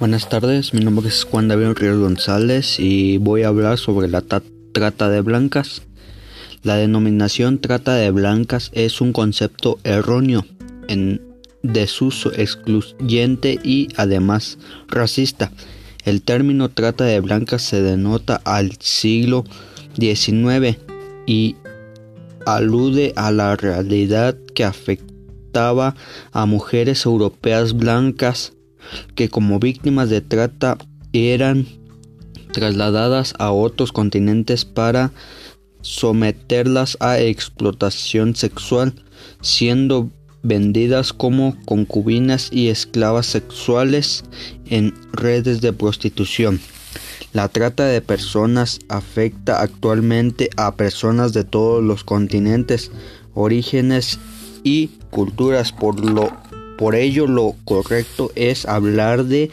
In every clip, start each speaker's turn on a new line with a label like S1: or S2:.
S1: Buenas tardes, mi nombre es Juan David Ríos González y voy a hablar sobre la trata de blancas. La denominación trata de blancas es un concepto erróneo, en desuso, excluyente y además racista. El término trata de blancas se denota al siglo XIX y alude a la realidad que afectaba a mujeres europeas blancas que como víctimas de trata eran trasladadas a otros continentes para someterlas a explotación sexual, siendo vendidas como concubinas y esclavas sexuales en redes de prostitución. La trata de personas afecta actualmente a personas de todos los continentes, orígenes y culturas, por lo por ello lo correcto es hablar de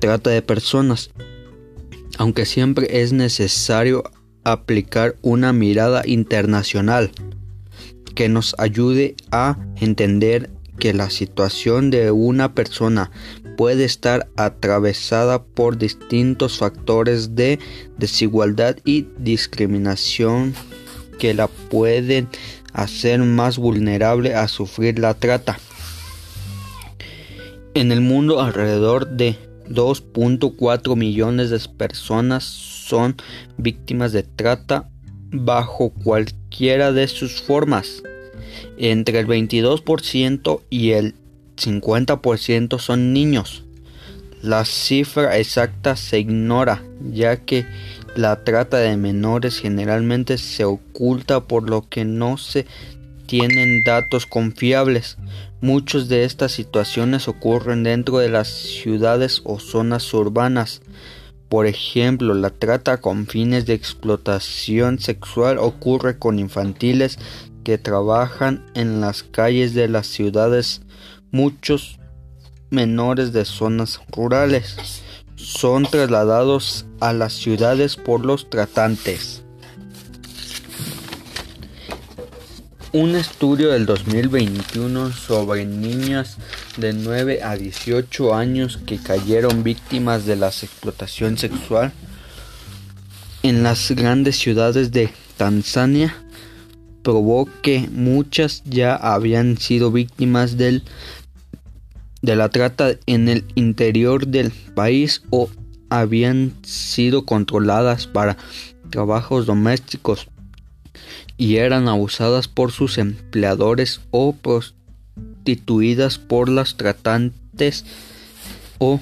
S1: trata de personas, aunque siempre es necesario aplicar una mirada internacional que nos ayude a entender que la situación de una persona puede estar atravesada por distintos factores de desigualdad y discriminación que la pueden hacer más vulnerable a sufrir la trata. En el mundo alrededor de 2.4 millones de personas son víctimas de trata bajo cualquiera de sus formas. Entre el 22% y el 50% son niños. La cifra exacta se ignora, ya que la trata de menores generalmente se oculta por lo que no se tienen datos confiables. Muchas de estas situaciones ocurren dentro de las ciudades o zonas urbanas. Por ejemplo, la trata con fines de explotación sexual ocurre con infantiles que trabajan en las calles de las ciudades. Muchos menores de zonas rurales son trasladados a las ciudades por los tratantes. Un estudio del 2021 sobre niñas de 9 a 18 años que cayeron víctimas de la explotación sexual en las grandes ciudades de Tanzania probó que muchas ya habían sido víctimas del, de la trata en el interior del país o habían sido controladas para trabajos domésticos y eran abusadas por sus empleadores o prostituidas por las tratantes o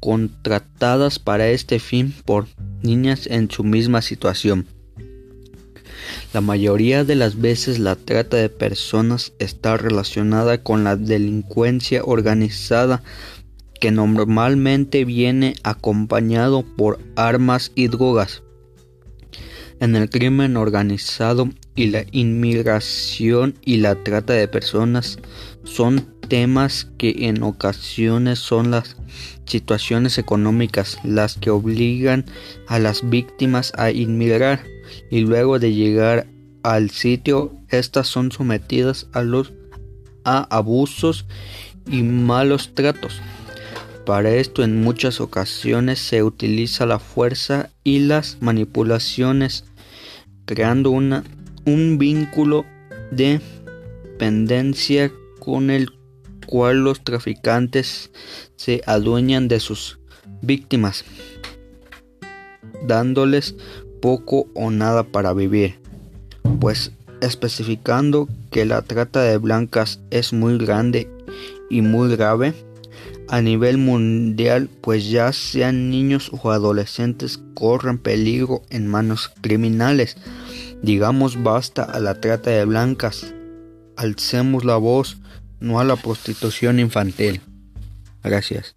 S1: contratadas para este fin por niñas en su misma situación. La mayoría de las veces la trata de personas está relacionada con la delincuencia organizada que normalmente viene acompañado por armas y drogas en el crimen organizado y la inmigración y la trata de personas son temas que en ocasiones son las situaciones económicas las que obligan a las víctimas a inmigrar y luego de llegar al sitio estas son sometidas a los a abusos y malos tratos. Para esto en muchas ocasiones se utiliza la fuerza y las manipulaciones, creando una, un vínculo de dependencia con el cual los traficantes se adueñan de sus víctimas, dándoles poco o nada para vivir, pues especificando que la trata de blancas es muy grande y muy grave, a nivel mundial, pues ya sean niños o adolescentes corren peligro en manos criminales. Digamos basta a la trata de blancas. Alcemos la voz, no a la prostitución infantil. Gracias.